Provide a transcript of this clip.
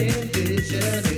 in.